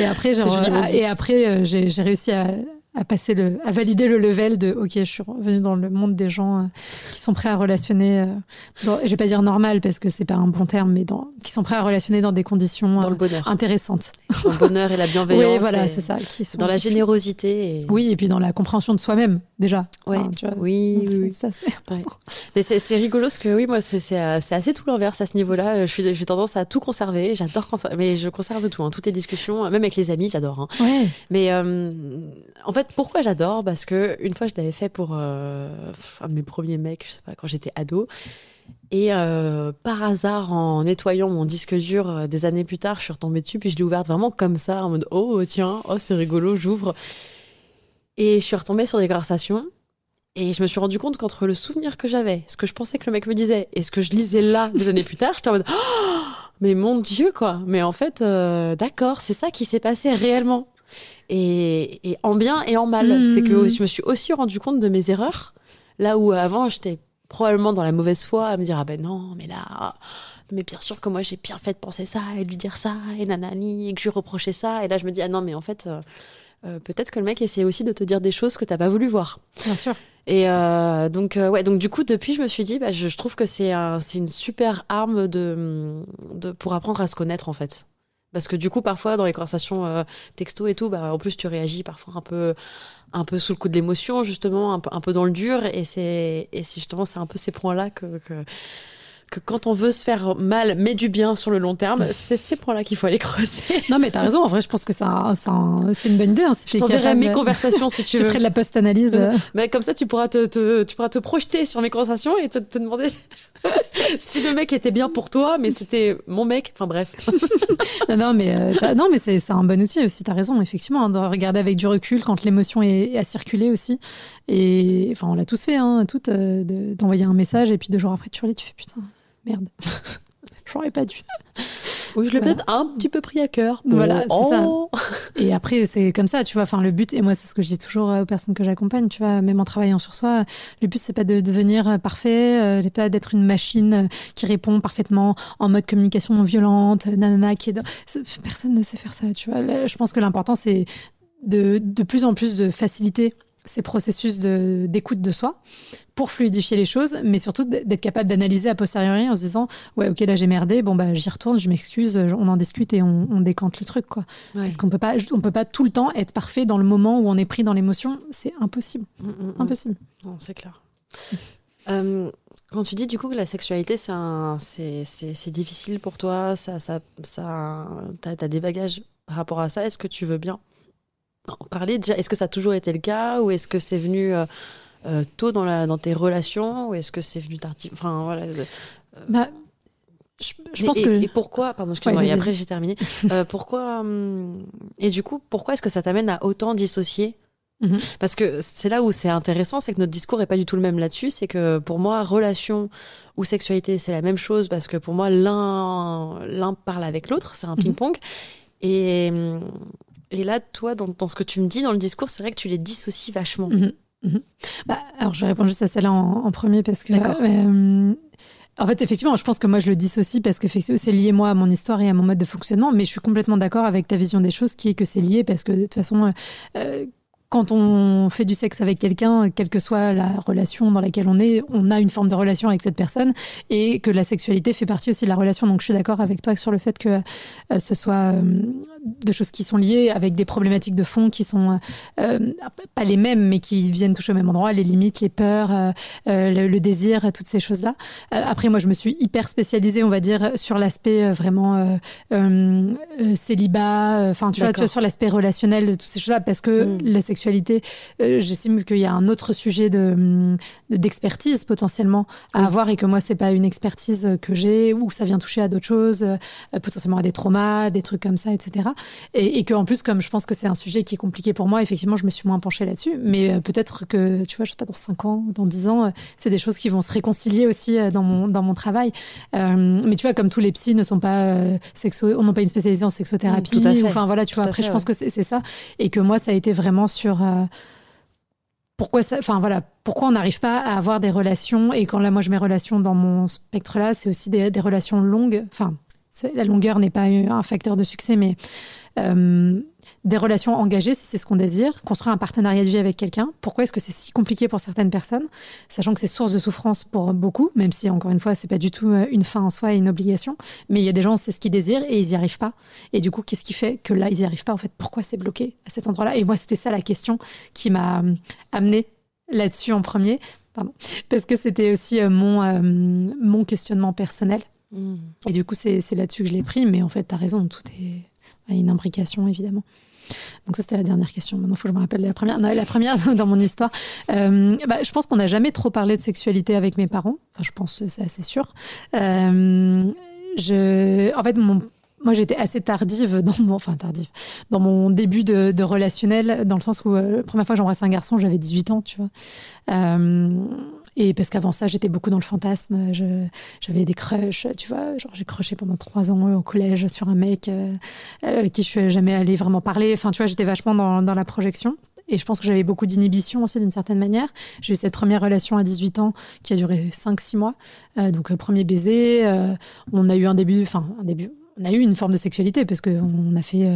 Et après, genre, dit. et après euh, j'ai j'ai réussi à, à passer le, à valider le level de OK, je suis revenue dans le monde des gens euh, qui sont prêts à relationner. euh, dans, je vais pas dire normal parce que c'est pas un bon terme, mais dans, qui sont prêts à relationner dans des conditions Dans euh, le bonheur. intéressantes. Dans le bonheur et la bienveillance. Oui, voilà, c'est ça. Qui sont, Dans la générosité. Et... Oui, et puis dans la compréhension de soi-même déjà. Ouais. Enfin, tu vois, Oui, donc oui. Ça, c'est important. Mais c'est rigolo parce que oui, moi, c'est assez tout l'inverse à ce niveau-là. Je suis- J'ai tendance à tout conserver. J'adore conserver. Mais je conserve tout. hein. Toutes les discussions, même avec les amis, j'adore. hein. Ouais. Mais en fait, pourquoi j'adore? Parce que une fois, je l'avais fait pour euh, un de mes premiers mecs, je sais pas, quand j'étais ado. Et euh, par hasard, en nettoyant mon disque dur euh, des années plus tard, je suis retombée dessus, puis je l'ai ouverte vraiment comme ça, en mode oh tiens, oh c'est rigolo, j'ouvre. Et je suis retombée sur des conversations. Et je me suis rendu compte qu'entre le souvenir que j'avais, ce que je pensais que le mec me disait, et ce que je lisais là des années plus tard, j'étais en mode oh, mais mon Dieu quoi. Mais en fait, d'accord, c'est ça qui s'est passé réellement. Et, et en bien et en mal. Mhm. C'est que je me suis aussi rendu compte de mes erreurs. Là où avant, j'étais probablement dans la mauvaise foi à me dire Ah ben non, mais là, mais bien sûr que moi j'ai bien fait de penser ça et de lui dire ça et nanani et que je lui reprochais ça. Et là, je me dis Ah non, mais en fait, euh, peut-être que le mec essayait aussi de te dire des choses que t'as pas voulu voir. Bien sûr. Et donc ouais, donc du coup depuis je me suis dit, bah, je, trouve que c'est un, une super arme de, de pour apprendre à se connaître en fait. Parce que du coup, parfois, dans les conversations texto et tout, bah, en plus, tu réagis parfois un peu, un peu sous le coup de l'émotion, justement, un peu, dans le dur. Et c'est, justement, c'est un peu ces points-là que, que quand on veut se faire mal, mais du bien sur le long terme, c'est ces points-là qu'il faut aller creuser. Non, mais t'as raison. En vrai, je pense que c'est une bonne idée. Hein, si je t'enverrai mes conversations si tu veux. Je ferai de la post-analyse. Mais comme ça, tu pourras te, te, tu pourras te projeter sur mes conversations et te, te demander si le mec était bien pour toi, mais c'était mon mec. Enfin bref. non, non, mais euh, non, mais c'est un bon outil aussi. T'as raison, effectivement, hein, de regarder avec du recul quand l'émotion est, à circuler aussi. Et enfin, on l'a tous fait, hein, toutes, euh, d'envoyer un message et puis deux jours après, tu relis, tu fais putain merde. J'aurais pas dû. Oui, je l'ai peut-être un petit peu pris à cœur. Voilà, c'est oh. ça. Et après, c'est comme ça, tu vois. Enfin, le but, et moi, c'est ce que je dis toujours aux personnes que j'accompagne, tu vois, même en travaillant sur soi, le but, c'est pas de devenir parfait, euh, pas d'être une machine qui répond parfaitement en mode communication non violente, nanana, qui est. Personne ne sait faire ça, tu vois. Je pense que l'important, c'est de, de plus en plus de faciliter ces processus d'écoute de, soi pour fluidifier les choses, mais surtout d'être capable d'analyser a posteriori en se disant ouais ok là j'ai merdé, bon bah j'y retourne, je m'excuse, on en discute et on, décante le truc quoi. Parce qu'on peut pas on peut pas tout le temps être parfait dans le moment où on est pris dans l'émotion, c'est impossible, mm, mm, mm. impossible. c'est clair. Euh, quand tu dis du coup que la sexualité c'est difficile pour toi, ça ça ça t'as as des bagages par rapport à ça, est-ce que tu veux bien parler déjà Est-ce que ça a toujours été le cas ou est-ce que c'est venu euh, euh, tôt dans, la, dans tes relations ou est-ce que c'est venu tardif Enfin voilà. Euh, bah, je, pense et, que. Et pourquoi Pardon, excuse-moi. et après j'ai terminé. pourquoi hum, Et du coup, pourquoi est-ce que ça t'amène à autant dissocier? Mhm. Parce que c'est là où c'est intéressant, c'est que notre discours est pas du tout le même là-dessus. C'est que pour moi, relation ou sexualité, c'est la même chose parce que pour moi, l'un l'un parle avec l'autre, c'est un mhm. ping-pong. Et hum, et là, toi, dans, ce que tu me dis dans le discours, c'est vrai que tu les dissocies vachement. Mhm, mhm. Bah, alors, je réponds juste à celle-là en, premier parce que. Euh, en fait, effectivement, je pense que moi, je le dissocie parce que c'est lié, moi, à mon histoire et à mon mode de fonctionnement. Mais je suis complètement d'accord avec ta vision des choses qui est que c'est lié parce que, de toute façon, euh, quand on fait du sexe avec quelqu'un, quelle que soit la relation dans laquelle on est, on a une forme de relation avec cette personne et que la sexualité fait partie aussi de la relation. Donc je suis d'accord avec toi sur le fait que euh, ce soit euh, de choses qui sont liées avec des problématiques de fond qui sont euh, pas les mêmes, mais qui viennent toucher au même endroit, les limites, les peurs, le, désir, toutes ces choses-là. après, moi, je me suis hyper spécialisée, on va dire, sur l'aspect vraiment célibat, enfin, tu vois, tu vois, sur l'aspect relationnel de toutes ces choses-là, parce que mm. la sexualité euh, j'estime qu'il y a un autre sujet de d'expertise potentiellement à avoir et que moi c'est pas une expertise que j'ai ou ça vient toucher à d'autres choses, euh, potentiellement à des traumas, des trucs comme ça, etc. Et, et que en plus comme je pense que c'est un sujet qui est compliqué pour moi, effectivement je me suis moins penchée là-dessus. Mais euh, peut-être que tu vois, je sais pas dans 5 ans, dans 10 ans, c'est des choses qui vont se réconcilier aussi dans mon dans mon travail. mais tu vois comme tous les psys ne sont pas sexo, on n'a pas une spécialisée en sexothérapie. enfin voilà, tu vois. Après je pense que c'est ça et que moi ça a été vraiment sur euh, pourquoi enfin voilà, pourquoi on n'arrive pas à avoir des relations et quand là moi je mets relations dans mon spectre là, c'est aussi des, relations longues. Enfin, la longueur n'est pas un facteur de succès, mais euh, des relations engagées, si c'est ce qu'on désire, construire un partenariat de vie avec quelqu'un. Pourquoi est-ce que c'est si compliqué pour certaines personnes, sachant que c'est source de souffrance pour beaucoup, même si encore une fois c'est pas du tout euh, une fin en soi et une obligation. Mais il y a des gens, c'est ce qu'ils désirent et ils n'y arrivent pas. Et du coup, qu'est-ce qui fait que là ils n'y arrivent pas En fait, pourquoi c'est bloqué à cet endroit-là? Et moi, c'était ça la question qui m'a euh, amené là-dessus en premier. Pardon. Parce que c'était aussi euh, mon, mon questionnement personnel. Mmh. Et du coup, c'est là-dessus que je l'ai pris. Mais en fait, tu as raison, tout est une imbrication, évidemment. Donc ça, c'était la dernière question. Maintenant, il faut que je me rappelle la première. la première dans mon histoire. Euh, bah, je pense qu'on n'a jamais trop parlé de sexualité avec mes parents. Enfin, je pense, c'est assez sûr. Euh, je, en fait, mon moi, j'étais assez tardive dans mon, enfin tardive, dans mon début de, relationnel, dans le sens où euh, la première fois que j'embrassais un garçon, j'avais 18 ans, tu vois. Et parce qu'avant ça, j'étais beaucoup dans le fantasme. J'avais des crushs, tu vois. Genre, j'ai crushé pendant trois ans au collège sur un mec euh, euh qui je suis jamais allée vraiment parler. Enfin, tu vois, j'étais vachement dans, dans, la projection. Et je pense que j'avais beaucoup d'inhibition aussi d'une certaine manière. J'ai eu cette première relation à 18 ans qui a duré 5-6 mois. Euh, donc, euh, premier baiser. Euh, on a eu un début, enfin, un début. On a eu une forme de sexualité parce qu'on a fait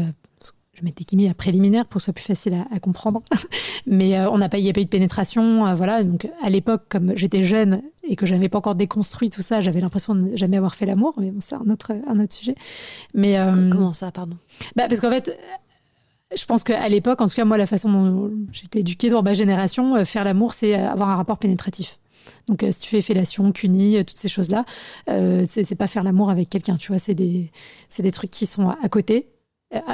je mets des guillemets préliminaires pour que ce soit plus facile à, comprendre. Mais euh, on n'a pas, il n'y a pas eu de pénétration, euh, voilà. Donc à l'époque, comme j'étais jeune et que je n'avais pas encore déconstruit tout ça, j'avais l'impression de ne jamais avoir fait l'amour. Mais bon, c'est un autre, un autre sujet. Mais euh, comment ça, pardon? Bah, parce qu'en fait. Je pense qu'à l'époque, en tout cas, moi, la façon dont j'étais éduquée dans ma génération, faire l'amour, c'est avoir un rapport pénétratif. Donc, si tu fais fellation, cuni, toutes ces choses-là, c'est pas faire l'amour avec quelqu'un, tu vois, c'est des, des trucs qui sont à côté euh,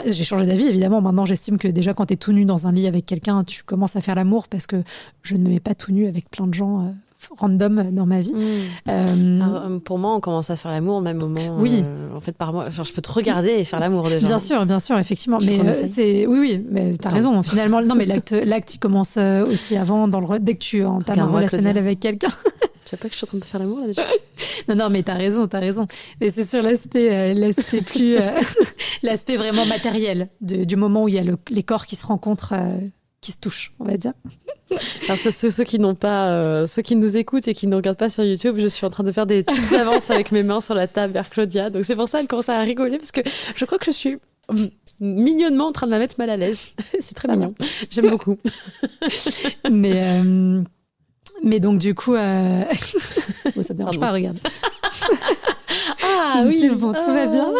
j'ai changé d'avis, évidemment. Maintenant, j'estime que déjà, quand tu es tout nu dans un lit avec quelqu'un, tu commences à faire l'amour parce que je ne me mets pas tout nu avec plein de gens euh, random dans ma vie. Hmm. Euh, pour moi, on commence à faire l'amour au même moment. Oui. en fait, par moi, enfin, je peux te regarder et faire l'amour déjà. Bien sûr, bien sûr, effectivement. mais c'est oui, oui, mais tu as raison. Finalement, non, mais l'acte, l'acte, il commence aussi avant, dans le dès que tu entames un relationnel avec quelqu'un. sais pas que je suis en train de faire l'amour déjà. non, non, mais t'as raison, t'as raison. Mais c'est sur l'aspect, euh, l'aspect plus, euh, l'aspect vraiment matériel du moment où il y a les corps qui se rencontrent, euh, qui se touchent, on va dire. Alors ceux, ceux, qui n'ont pas, ceux qui nous écoutent et qui ne regardent pas sur YouTube, je suis en train de faire des petites avances avec mes mains sur la table vers Claudia. Donc c'est pour ça qu'elle commence à rigoler parce que je crois que je suis mignonnement en train de la mettre mal à l'aise. c'est très mignon. J'aime beaucoup. Mais mais donc, du coup, euh... bon, ça ne dérange pas, regarde. ah oui, bon, tout va bien.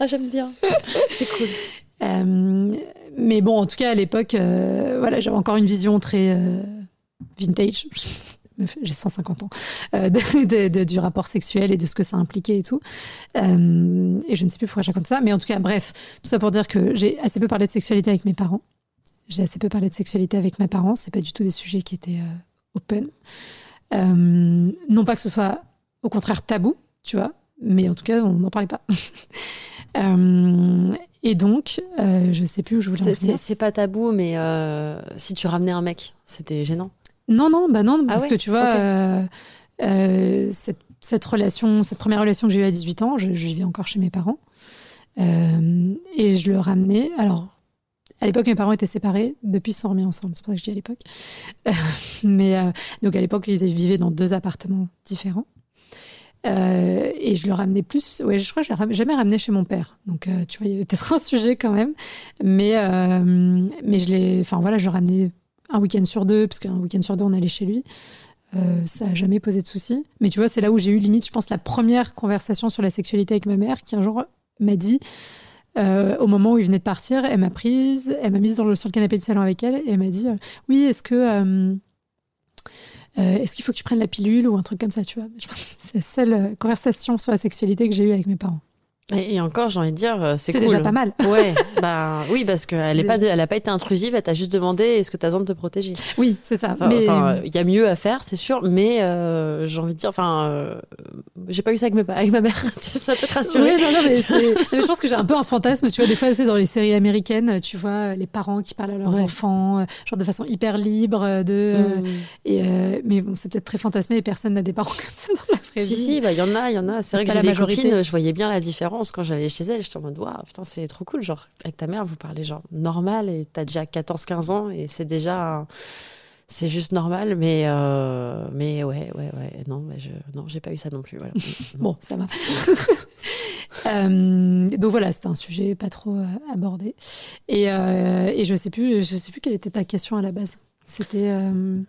ah, j'aime bien. C'est cool. Euh, mais bon, en tout cas, à l'époque, euh, voilà, j'avais encore une vision très euh, vintage. J'ai 150 ans de, du rapport sexuel et de ce que ça impliquait et tout. et je ne sais plus pourquoi je ça, mais en tout cas, bref, tout ça pour dire que j'ai assez peu parlé de sexualité avec mes parents. J'ai assez peu parlé de sexualité avec mes parents. C'est pas du tout des sujets qui étaient open. Euh, non pas que ce soit au contraire tabou, tu vois, mais en tout cas, on n'en parlait pas. Euh, et donc, euh, je sais plus où je voulais en C'est pas tabou, mais si tu ramenais un mec, c'était gênant. Non, non, bah non, ah parce que tu vois, cette, cette, relation, cette première relation que j'ai eue à 18 ans, je, je vivais encore chez mes parents. et je le ramenais. Alors, à l'époque, mes parents étaient séparés. Depuis, ils sont remis ensemble. C'est pour ça que je dis à l'époque. mais euh, donc, à l'époque, ils vivaient dans deux appartements différents. Euh, et je le ramenais plus. Ouais, je crois que je l'ai jamais ramené chez mon père. Donc, euh, tu vois, il y avait peut-être un sujet quand même. Mais, mais je l'ai. Enfin, voilà, je le ramenais un week-end sur deux, parce qu'un week-end sur deux, on allait chez lui. ça n'a jamais posé de soucis. Mais tu vois, c'est là où j'ai eu limite, je pense, la première conversation sur la sexualité avec ma mère, qui un jour m'a dit euh, au moment où il venait de partir, elle m'a prise, elle m'a mise dans le, sur le canapé de salon avec elle et elle m'a dit euh, Oui, est-ce que. Euh, est-ce qu'il faut que tu prennes la pilule ou un truc comme ça, tu vois? Je pense que c'est la seule conversation sur la sexualité que j'ai eue avec mes parents. Et, encore, j'ai envie de dire, c'est cool. Déjà pas mal. Ouais, bah oui, parce qu'elle n'a pas, elle a pas été intrusive, elle t'a juste demandé est-ce que tu as besoin de te protéger? Oui, c'est ça. mais il y a mieux à faire, c'est sûr, mais euh, j'ai envie de dire, enfin, euh, j'ai pas eu ça avec, ma, avec ma mère, ça peut te rassurer. Oui, non, non, mais, je pense que j'ai un peu un fantasme, tu vois, des fois, c'est dans les séries américaines, tu vois, les parents qui parlent à leurs enfants, euh, genre de façon hyper libre, de, mm. et, mais bon, c'est peut-être très fantasmé et personne n'a des parents comme ça dans la vraie vie. Si, bah, il y en a, il y en a. C'est vrai que j'ai des majorité. copines, je voyais bien la différence quand j'allais chez elle. J'étais en mode, waouh, putain, c'est trop cool. Genre, avec ta mère, vous parlez genre normal et t'as déjà 14-15 ans et c'est déjà. C'est juste normal, mais, euh, mais ouais, ouais, ouais. Non, je, non, j'ai pas eu ça non plus. Voilà. bon, ça va. euh, donc voilà, c'était un sujet pas trop euh, abordé. Et, euh, et je sais plus, je sais plus quelle était ta question à la base. C'était. Euh,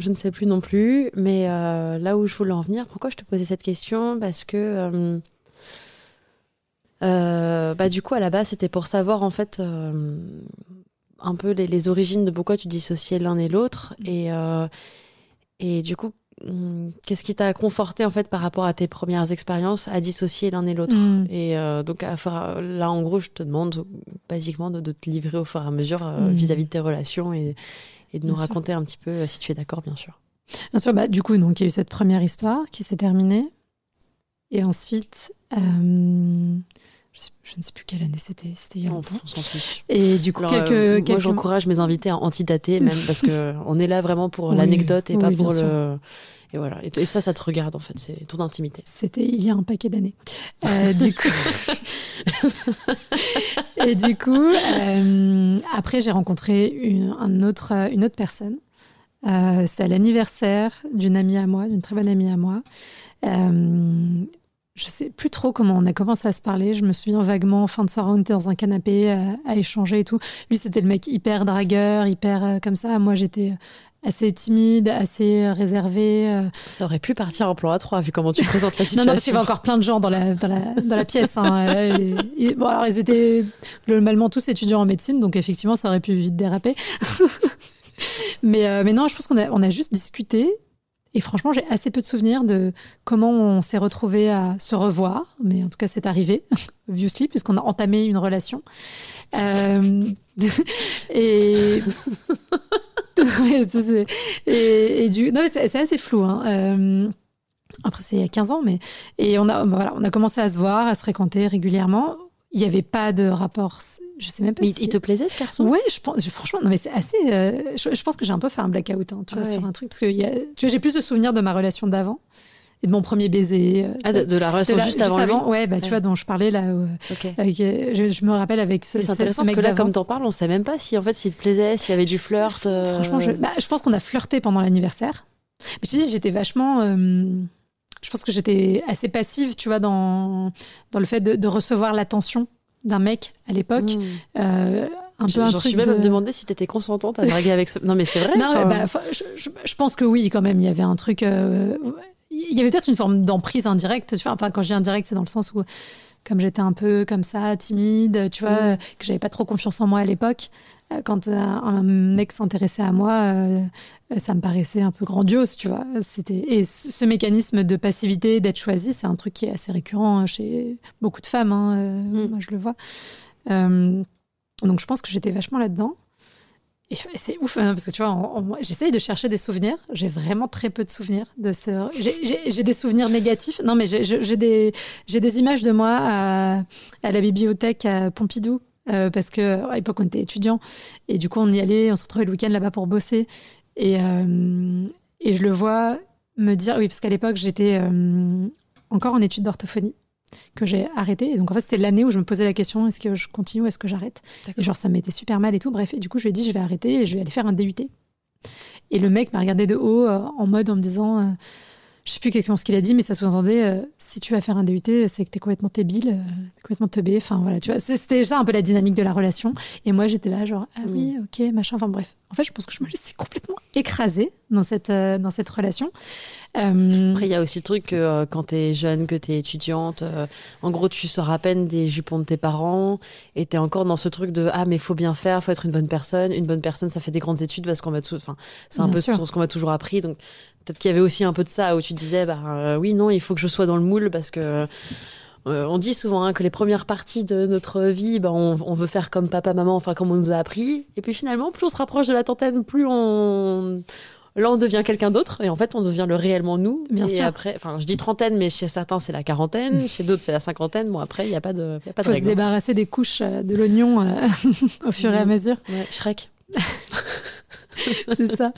je ne sais plus non plus, mais euh, là où je voulais en venir, pourquoi je te posais cette question? Parce que, euh, bah, du coup, à la base, c'était pour savoir en fait un peu les, les, origines de pourquoi tu dissociais l'un et l'autre, et, et du coup, qu'est-ce qui t'a conforté en fait par rapport à tes premières expériences à dissocier l'un et l'autre hmm. Et euh, donc à là, en gros, je te demande basiquement de, te livrer au fur et à mesure euh, hmm. vis-à-vis de tes relations et, de nous raconter un petit peu euh, si tu es d'accord, bien sûr. Bien sûr, bah, du coup, donc il y a eu cette première histoire qui s'est terminée, et ensuite je ne sais plus quelle année c'était, c'était il y a longtemps. On s'en fiche. Et du coup, quelques, euh, moi, j'encourage mes invités à antidater, même parce que on est là vraiment pour l'anecdote et pas pour le. Et voilà. Et, ça, ça te regarde en fait. C'est ton intimité. C'était il y a un paquet d'années. Euh, du coup. et du coup, euh, après, j'ai rencontré une, un autre, une autre personne. C'était à l'anniversaire d'une amie à moi, d'une très bonne amie à moi je sais plus trop comment on a commencé à se parler. Je me souviens vaguement, fin de soirée, on était dans un canapé euh, à, échanger et tout. Lui, c'était le mec hyper dragueur, hyper euh, comme ça. Moi, j'étais assez timide, assez réservé. Ça aurait pu partir en plan A3 vu comment tu présentes la situation. non, non, parce qu'il y avait encore plein de gens dans la, dans la, dans la pièce. Hein. bon, alors ils étaient globalement tous étudiants en médecine, donc effectivement, ça aurait pu vite déraper. mais, mais non, je pense qu'on a, on a juste discuté et franchement, j'ai assez peu de souvenirs de comment on s'est retrouvé à se revoir, mais en tout cas, c'est arrivé, obviously, puisqu'on a entamé une relation. Euh, et... et, du... Non, mais c'est assez flou. Hein. Euh, après, c'est il y a 15 ans, mais... Et on a, voilà, on a commencé à se voir, à se fréquenter régulièrement il n'y avait pas de rapport. Je sais même pas. Mais il te plaisait ce garçon? Ouais, je pense. franchement, non mais c'est assez. Euh, je, pense que j'ai un peu fait un blackout, hein, tu vois, sur un truc parce que y a, tu vois, j'ai plus de souvenirs de ma relation d'avant et de mon premier baiser. Euh, ah, de, la relation juste, avant, lui Ouais, bah tu vois, dont je parlais là. Euh, je, me rappelle avec ce. C'est intéressant parce que là, comme t'en parles, on sait même pas si en fait s'il te plaisait, s'il y avait du flirt. Franchement, je, bah, je pense qu'on a flirté pendant l'anniversaire. Mais je te dis, j'étais vachement je pense que j'étais assez passive, tu vois, dans, dans le fait de, de recevoir l'attention d'un mec à l'époque. Hmm. Euh, un peu J'en suis même de... me demander si t'étais consentante à draguer avec ce. Non, mais c'est vrai. Non, bah, je, pense que oui, quand même. Il y avait un truc. Euh, il y avait peut-être une forme d'emprise indirecte. Tu vois, enfin, quand je dis indirect, c'est dans le sens où, comme j'étais un peu comme ça, timide, tu vois, hmm. que j'avais pas trop confiance en moi à l'époque. Euh, quand un mec s'intéressait à moi, euh, ça me paraissait un peu grandiose, tu vois. C'était et ce mécanisme de passivité, d'être choisi, c'est un truc qui est assez récurrent chez beaucoup de femmes. Hein, euh, mm. Moi, je le vois. donc, je pense que j'étais vachement là-dedans. Et c'est ouf, hein, parce que tu vois, j'essaye de chercher des souvenirs. J'ai vraiment très peu de souvenirs de ce. J'ai des souvenirs négatifs. Non, mais j'ai des, des images de moi à, à la bibliothèque à Pompidou euh, parce que à l'époque on était étudiants. Et du coup on y allait, on se retrouvait le week-end là-bas pour bosser. Et, euh, et je le vois me dire oui parce qu'à l'époque j'étais euh, encore en études d'orthophonie que j'ai arrêté et donc en fait c'était l'année où je me posais la question est-ce que je continue ou est-ce que j'arrête? Et genre ça m'était super mal et tout. Bref et du coup je lui ai dit je vais arrêter et je vais aller faire un DUT et le mec m'a regardé de haut en mode en me disant je sais plus exactement ce qu'il a dit, mais ça sous-entendait euh, si tu vas faire un DUT, c'est que tu es complètement débile, euh, complètement teubé. Enfin voilà, tu vois, c'était ça un peu la dynamique de la relation. Et moi, j'étais là, genre, ah oui, mm. ok, machin. Enfin bref. En fait, je pense que je me laissais complètement écraser dans cette, euh, dans cette relation. Euh, Après, il y a aussi le truc que euh, quand tu es jeune, que tu es étudiante, en gros, tu sors à peine des jupons de tes parents et tu es encore dans ce truc de ah, mais faut bien faire, faut être une bonne personne. Une bonne personne, ça fait des grandes études parce qu'on va tout. Enfin, c'est un peu ce qu'on m'a toujours appris. Donc, peut-être qu'il y avait aussi un peu de ça où tu te disais, bah oui, non, il faut que je sois dans le moule parce que. On dit souvent hein, que les premières parties de notre vie, bah, on, on, veut faire comme papa, maman, enfin comme on nous a appris. Et puis finalement, plus on se rapproche de la trentaine, plus on, Là, on devient quelqu'un d'autre et en fait, on devient le réellement nous. Bien et sûr. après, enfin, je dis trentaine, mais chez certains, c'est la quarantaine, chez d'autres, c'est la cinquantaine. Bon, après, il n'y a pas de, y a pas Faut se débarrasser des couches euh, de l'oignon euh, au fur et à mesure. Ouais, Shrek. c'est ça.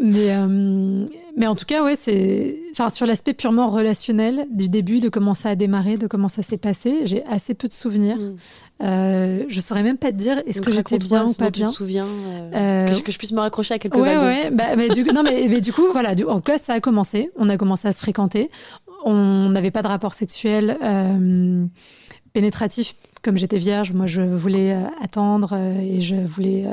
Mais, euh, mais en tout cas, ouais, c'est. Enfin, sur l'aspect purement relationnel du début, de comment ça a démarré, de comment ça s'est passé, j'ai assez peu de souvenirs. Mm. Euh, je saurais même pas te dire est-ce que j'étais bien ou pas bien. Tu te souviens euh, que, je, puisse me raccrocher à quelques ouais, Ouais, bah, mais du, non, mais, mais, du coup, voilà, du, en classe, ça a commencé. On a commencé à se fréquenter. On n'avait pas de rapport sexuel pénétratif comme j'étais vierge. Moi, je voulais attendre et je voulais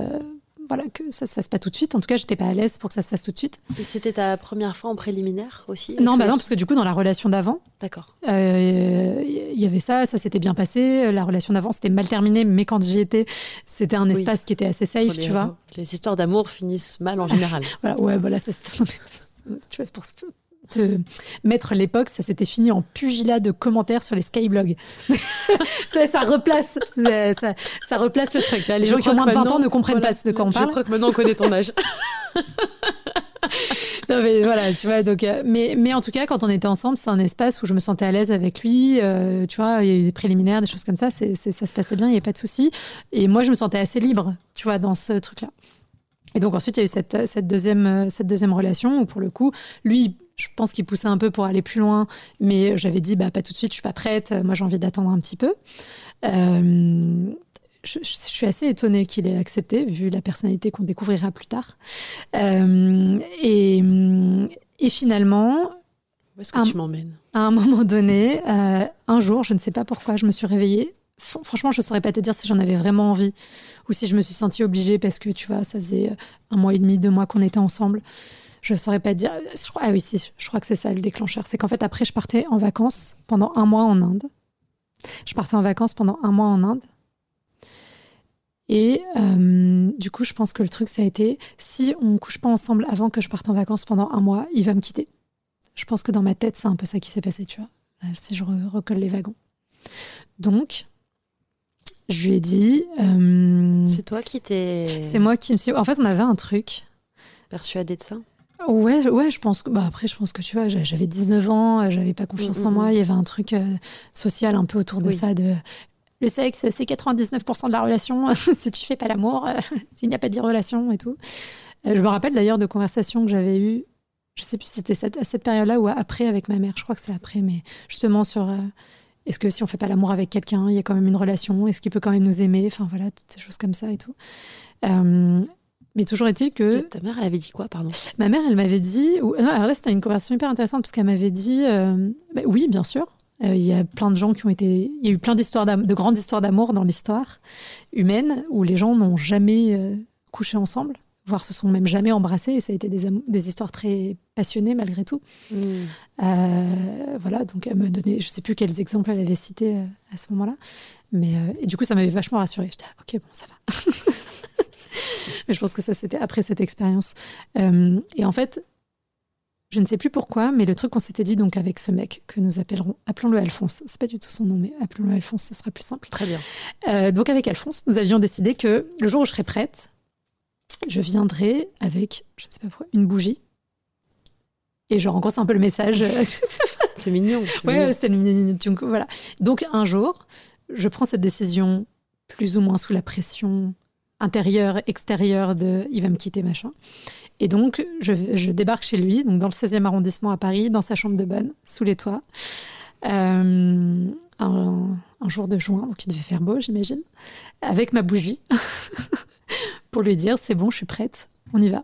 voilà, que ça se fasse pas tout de suite. En tout cas, j'étais pas à l'aise pour que ça se fasse tout de suite. Et c'était ta première fois en préliminaire aussi Non, bah non, parce que du coup, dans la relation d'avant, d'accord. Il euh, y avait ça, ça s'était bien passé. La relation d'avant, c'était mal terminé, mais quand j'y étais, c'était un espace qui était assez safe, tu vois. Les histoires d'amour finissent mal en général. voilà, ouais, voilà, ça, tu vois, c'est pour te mettre l'époque, ça s'était fini en pugilat de commentaires sur les skyblogs. ça, ça, replace, ça, ça, replace le truc. Les gens qui ont moins de 20 ans ne comprennent pas de quoi on parle. Je crois que maintenant on connaît ton âge. non mais voilà, tu vois. Donc, euh, mais, mais en tout cas, quand on était ensemble, c'est un espace où je me sentais à l'aise avec lui. Euh, tu vois, il y a eu des préliminaires, des choses comme ça. C'est, ça se passait bien, il n'y avait pas de souci. Et moi, je me sentais assez libre, tu vois, dans ce truc-là. Et donc ensuite, il y a eu cette, cette, deuxième, cette deuxième relation où, pour le coup, lui, je pense qu'il poussait un peu pour aller plus loin, mais j'avais dit, bah, pas tout de suite, je suis pas prête, moi j'ai envie d'attendre un petit peu. Euh, je, suis assez étonnée qu'il ait accepté, vu la personnalité qu'on découvrira plus tard. Euh, et, et, finalement, Où est-ce que tu m'emmènes? À un moment donné, euh, un jour, je ne sais pas pourquoi, je me suis réveillée. franchement, je ne saurais pas te dire si j'en avais vraiment envie ou si je me suis sentie obligée parce que, tu vois, ça faisait un mois et demi, deux mois qu'on était ensemble. Je ne saurais pas dire. ah oui, si, je crois que c'est ça le déclencheur. C'est qu'en fait, après, je partais en vacances pendant un mois en Inde. Je partais en vacances pendant un mois en Inde. Et euh, du coup, je pense que le truc, ça a été si on couche pas ensemble avant que je parte en vacances pendant un mois, il va me quitter. Je pense que dans ma tête, c'est un peu ça qui s'est passé, tu vois. Si je recolle les wagons. Donc, je lui ai dit. Euh, c'est toi qui t'es. C'est moi qui me suis. En fait, on avait un truc. Persuadé de ça? Ouais, ouais, je pense que. Bah après, je pense que tu vois, j'avais 19 ans, j'avais pas confiance mm, en mm, moi. Mm. Il y avait un truc euh, social un peu autour de ça, de le sexe, c'est 99% de la relation. si tu fais pas l'amour, euh, s'il n'y a pas de relation et tout. Euh, je me rappelle d'ailleurs de conversations que j'avais eues, je sais plus si c'était à cette période-là ou après avec ma mère. Je crois que c'est après, mais justement sur euh, est-ce que si on fait pas l'amour avec quelqu'un, il y a quand même une relation Est-ce qu'il peut quand même nous aimer Enfin voilà, toutes ces choses comme ça et tout. Mais toujours est-il que. Ta mère, elle avait dit quoi, pardon? Ma mère, elle m'avait dit. Ou... alors là, c'était une conversation hyper intéressante parce qu'elle m'avait dit bah oui, bien sûr. Euh, il y a plein de gens qui ont été. Il y a eu plein d'histoires de grandes histoires d'amour dans l'histoire humaine où les gens n'ont jamais euh, couché ensemble, voire se sont même jamais embrassés. Et ça a été des, des histoires très passionnées malgré tout. Hmm. Euh, voilà, donc elle me donnait. Je sais plus quels exemples elle avait cités à ce moment-là. Mais et du coup, ça m'avait vachement rassurée. J'étais ah, ok, bon, ça va. Mais je pense que ça, c'était après cette expérience. et en fait, je ne sais plus pourquoi, mais le truc qu'on s'était dit donc avec ce mec que nous appellerons, appelons-le Alphonse. C'est pas du tout son nom, mais appelons-le Alphonse, ce sera plus simple. Très bien. Euh, donc avec Alphonse, nous avions décidé que le jour où je serai prête, je viendrai avec, je ne sais pas pourquoi, une bougie. Et je rencontre un peu le message. c'est mignon. Ouais, c'était mignon. Voilà. Donc un jour, je prends cette décision plus ou moins sous la pression intérieure, extérieure de il va me quitter, machin. Et donc, je, débarque chez lui, donc dans le 16e arrondissement à Paris, dans sa chambre de bonne, sous les toits. Euh, un, jour de juin, donc il devait faire beau, j'imagine, avec ma bougie, pour lui dire c'est bon, je suis prête, on y va.